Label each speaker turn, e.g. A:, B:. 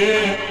A: yeah.